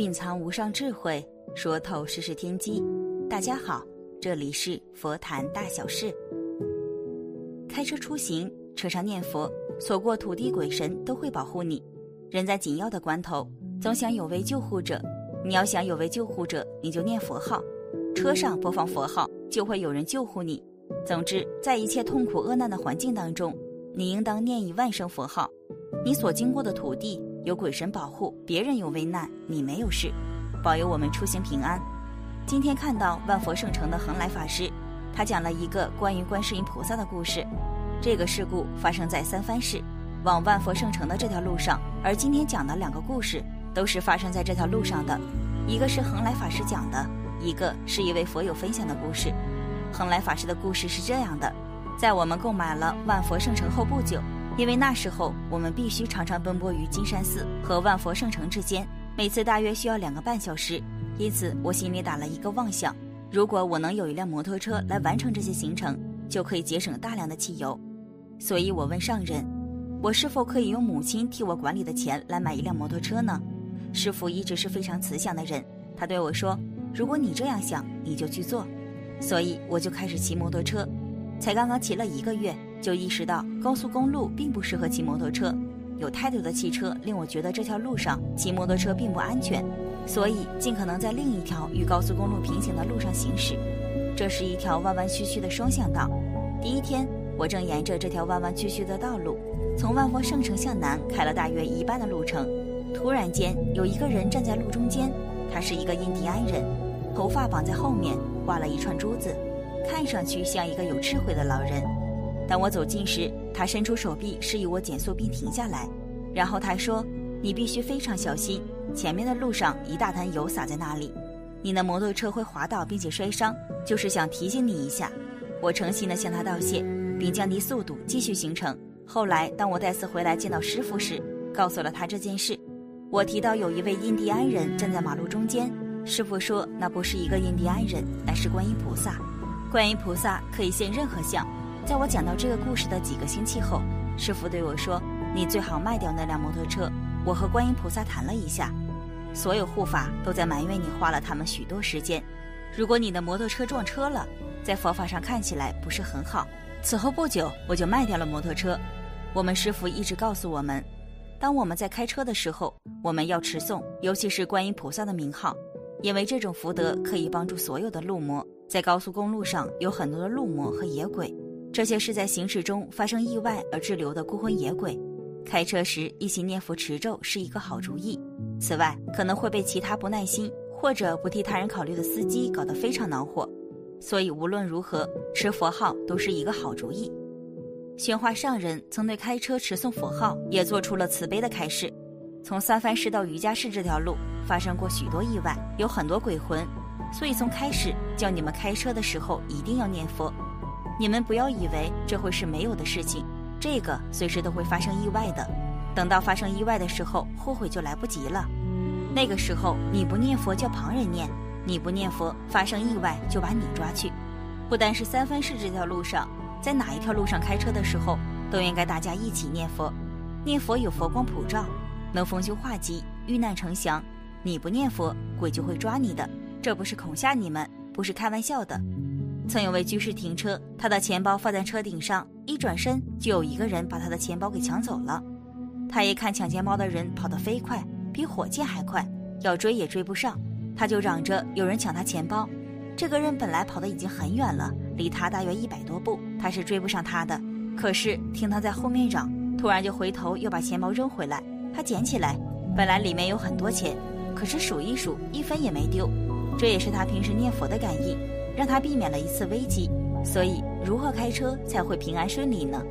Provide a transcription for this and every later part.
蕴藏无上智慧，说透世事天机。大家好，这里是佛谈大小事。开车出行，车上念佛，所过土地鬼神都会保护你。人在紧要的关头，总想有位救护者。你要想有位救护者，你就念佛号，车上播放佛号，就会有人救护你。总之，在一切痛苦厄难的环境当中，你应当念一万声佛号。你所经过的土地。有鬼神保护，别人有危难，你没有事，保佑我们出行平安。今天看到万佛圣城的恒来法师，他讲了一个关于观世音菩萨的故事。这个事故发生在三藩市，往万佛圣城的这条路上。而今天讲的两个故事，都是发生在这条路上的。一个是恒来法师讲的，一个是一位佛友分享的故事。恒来法师的故事是这样的：在我们购买了万佛圣城后不久。因为那时候我们必须常常奔波于金山寺和万佛圣城之间，每次大约需要两个半小时，因此我心里打了一个妄想：如果我能有一辆摩托车来完成这些行程，就可以节省大量的汽油。所以我问上人：我是否可以用母亲替我管理的钱来买一辆摩托车呢？师傅一直是非常慈祥的人，他对我说：如果你这样想，你就去做。所以我就开始骑摩托车，才刚刚骑了一个月。就意识到高速公路并不适合骑摩托车，有太多的汽车令我觉得这条路上骑摩托车并不安全，所以尽可能在另一条与高速公路平行的路上行驶。这是一条弯弯曲曲的双向道。第一天，我正沿着这条弯弯曲曲的道路，从万佛圣城向南开了大约一半的路程，突然间有一个人站在路中间，他是一个印第安人，头发绑在后面，挂了一串珠子，看上去像一个有智慧的老人。当我走近时，他伸出手臂示意我减速并停下来，然后他说：“你必须非常小心，前面的路上一大滩油洒在那里，你的摩托车会滑倒并且摔伤，就是想提醒你一下。”我诚心地向他道谢，并降低速度继续行程。后来，当我再次回来见到师傅时，告诉了他这件事。我提到有一位印第安人站在马路中间，师傅说那不是一个印第安人，乃是观音菩萨。观音菩萨可以现任何相。在我讲到这个故事的几个星期后，师傅对我说：“你最好卖掉那辆摩托车。”我和观音菩萨谈了一下，所有护法都在埋怨你花了他们许多时间。如果你的摩托车撞车了，在佛法上看起来不是很好。此后不久，我就卖掉了摩托车。我们师傅一直告诉我们，当我们在开车的时候，我们要持诵，尤其是观音菩萨的名号，因为这种福德可以帮助所有的路魔。在高速公路上有很多的路魔和野鬼。这些是在行驶中发生意外而滞留的孤魂野鬼，开车时一起念佛持咒是一个好主意。此外，可能会被其他不耐心或者不替他人考虑的司机搞得非常恼火，所以无论如何持佛号都是一个好主意。宣化上人曾对开车持诵佛号也做出了慈悲的开示。从三藩市到瑜伽市这条路发生过许多意外，有很多鬼魂，所以从开始叫你们开车的时候一定要念佛。你们不要以为这会是没有的事情，这个随时都会发生意外的。等到发生意外的时候，后悔就来不及了。那个时候你不念佛，叫旁人念；你不念佛，发生意外就把你抓去。不单是三藩市这条路上，在哪一条路上开车的时候，都应该大家一起念佛。念佛有佛光普照，能逢凶化吉，遇难成祥。你不念佛，鬼就会抓你的。这不是恐吓你们，不是开玩笑的。曾有位居士停车，他的钱包放在车顶上，一转身就有一个人把他的钱包给抢走了。他一看抢钱包的人跑得飞快，比火箭还快，要追也追不上，他就嚷着有人抢他钱包。这个人本来跑得已经很远了，离他大约一百多步，他是追不上他的。可是听他在后面嚷，突然就回头又把钱包扔回来。他捡起来，本来里面有很多钱，可是数一数，一分也没丢。这也是他平时念佛的感应。让他避免了一次危机，所以如何开车才会平安顺利呢？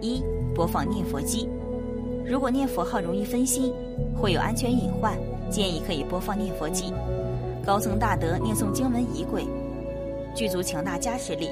一播放念佛机，如果念佛号容易分心，会有安全隐患，建议可以播放念佛机。高僧大德念诵经文仪轨，具足强大加持力，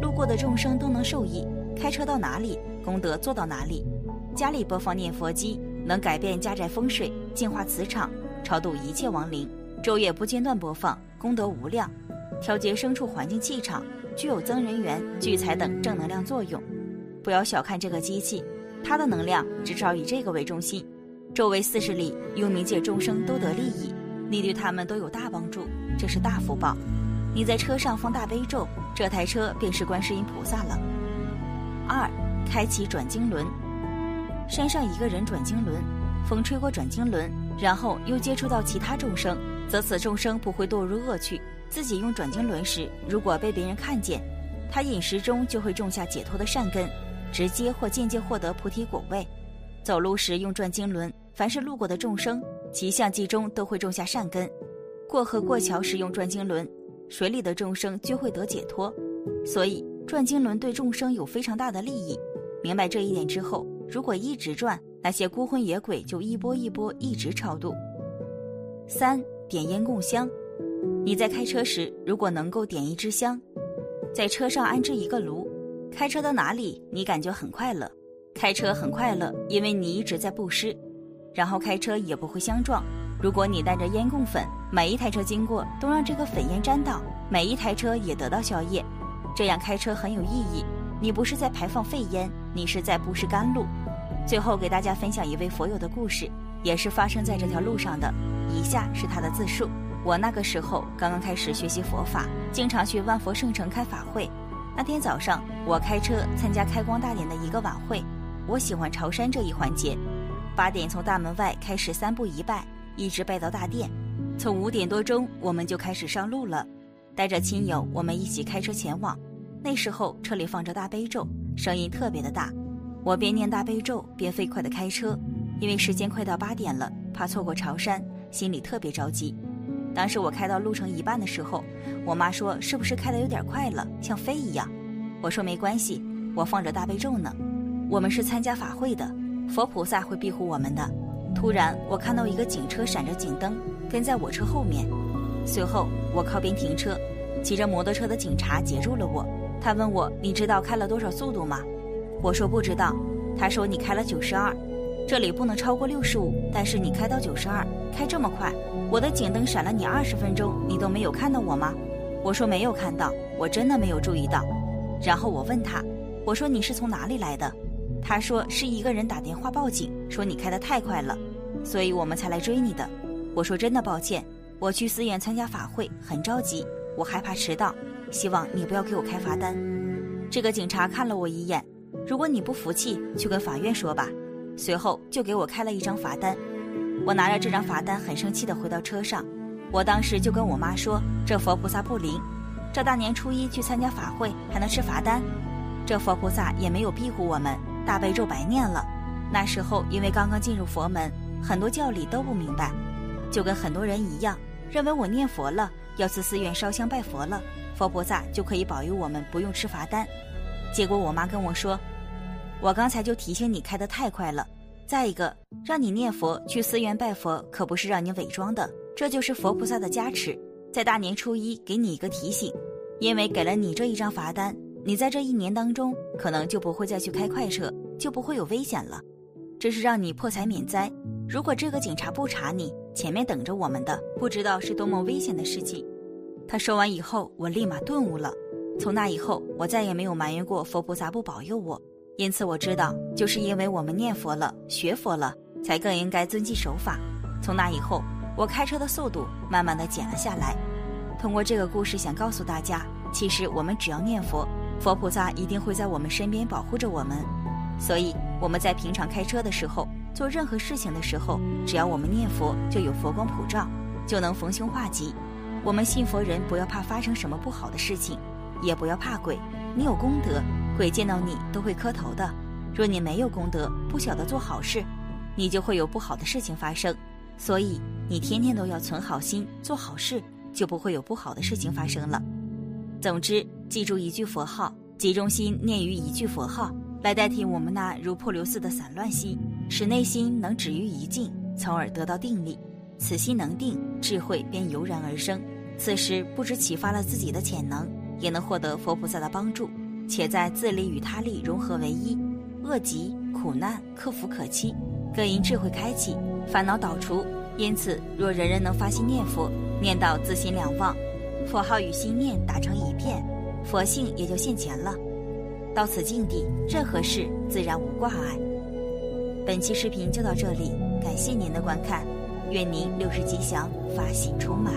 路过的众生都能受益。开车到哪里，功德做到哪里。家里播放念佛机，能改变家宅风水，净化磁场，超度一切亡灵。昼夜不间断播放，功德无量。调节牲畜环境气场，具有增人缘、聚财等正能量作用。不要小看这个机器，它的能量至少以这个为中心，周围四十里，幽冥界众生都得利益。你对他们都有大帮助，这是大福报。你在车上放大悲咒，这台车便是观世音菩萨了。二，开启转经轮。山上一个人转经轮，风吹过转经轮，然后又接触到其他众生，则此众生不会堕入恶趣。自己用转经轮时，如果被别人看见，他饮食中就会种下解脱的善根，直接或间接获得菩提果位。走路时用转经轮，凡是路过的众生，其相继中都会种下善根。过河过桥时用转经轮，水里的众生就会得解脱。所以转经轮对众生有非常大的利益。明白这一点之后，如果一直转，那些孤魂野鬼就一波一波一直超度。三点烟供香，你在开车时，如果能够点一支香，在车上安置一个炉，开车到哪里你感觉很快乐。开车很快乐，因为你一直在布施，然后开车也不会相撞。如果你带着烟供粉，每一台车经过都让这个粉烟沾到，每一台车也得到消业，这样开车很有意义。你不是在排放废烟，你是在布施甘露。最后给大家分享一位佛友的故事，也是发生在这条路上的。以下是他的自述：我那个时候刚刚开始学习佛法，经常去万佛圣城开法会。那天早上，我开车参加开光大典的一个晚会。我喜欢朝山这一环节，八点从大门外开始三步一拜，一直拜到大殿。从五点多钟我们就开始上路了，带着亲友我们一起开车前往。那时候车里放着大悲咒，声音特别的大。我边念大悲咒边飞快的开车，因为时间快到八点了，怕错过朝山，心里特别着急。当时我开到路程一半的时候，我妈说是不是开的有点快了，像飞一样？我说没关系，我放着大悲咒呢。我们是参加法会的，佛菩萨会庇护我们的。突然，我看到一个警车闪着警灯跟在我车后面，随后我靠边停车，骑着摩托车的警察截住了我。他问我：“你知道开了多少速度吗？”我说：“不知道。”他说：“你开了九十二，这里不能超过六十五，但是你开到九十二，开这么快，我的警灯闪了你二十分钟，你都没有看到我吗？”我说：“没有看到，我真的没有注意到。”然后我问他：“我说你是从哪里来的？”他说是一个人打电话报警，说你开得太快了，所以我们才来追你的。我说真的抱歉，我去寺院参加法会，很着急，我害怕迟到，希望你不要给我开罚单。这个警察看了我一眼，如果你不服气，去跟法院说吧。随后就给我开了一张罚单。我拿着这张罚单，很生气地回到车上。我当时就跟我妈说，这佛菩萨不灵，这大年初一去参加法会还能吃罚单，这佛菩萨也没有庇护我们。大悲咒白念了，那时候因为刚刚进入佛门，很多教理都不明白，就跟很多人一样，认为我念佛了，要去寺院烧香拜佛了，佛菩萨就可以保佑我们不用吃罚单。结果我妈跟我说，我刚才就提醒你开得太快了，再一个让你念佛去寺院拜佛，可不是让你伪装的，这就是佛菩萨的加持，在大年初一给你一个提醒，因为给了你这一张罚单。你在这一年当中，可能就不会再去开快车，就不会有危险了。这是让你破财免灾。如果这个警察不查你，前面等着我们的不知道是多么危险的事情。他说完以后，我立马顿悟了。从那以后，我再也没有埋怨过佛菩萨不保佑我。因此我知道，就是因为我们念佛了、学佛了，才更应该遵纪守法。从那以后，我开车的速度慢慢的减了下来。通过这个故事，想告诉大家，其实我们只要念佛。佛菩萨一定会在我们身边保护着我们，所以我们在平常开车的时候，做任何事情的时候，只要我们念佛，就有佛光普照，就能逢凶化吉。我们信佛人不要怕发生什么不好的事情，也不要怕鬼。你有功德，鬼见到你都会磕头的；若你没有功德，不晓得做好事，你就会有不好的事情发生。所以你天天都要存好心，做好事，就不会有不好的事情发生了。总之，记住一句佛号，集中心念于一句佛号，来代替我们那如破流似的散乱心，使内心能止于一静，从而得到定力。此心能定，智慧便油然而生。此时不止启发了自己的潜能，也能获得佛菩萨的帮助，且在自利与他利融合为一，恶疾苦难克服可期，更因智慧开启，烦恼导除。因此，若人人能发心念佛，念到自心两忘。佛号与心念打成一片，佛性也就现前了。到此境地，任何事自然无挂碍。本期视频就到这里，感谢您的观看。愿您六十吉祥，法喜充满。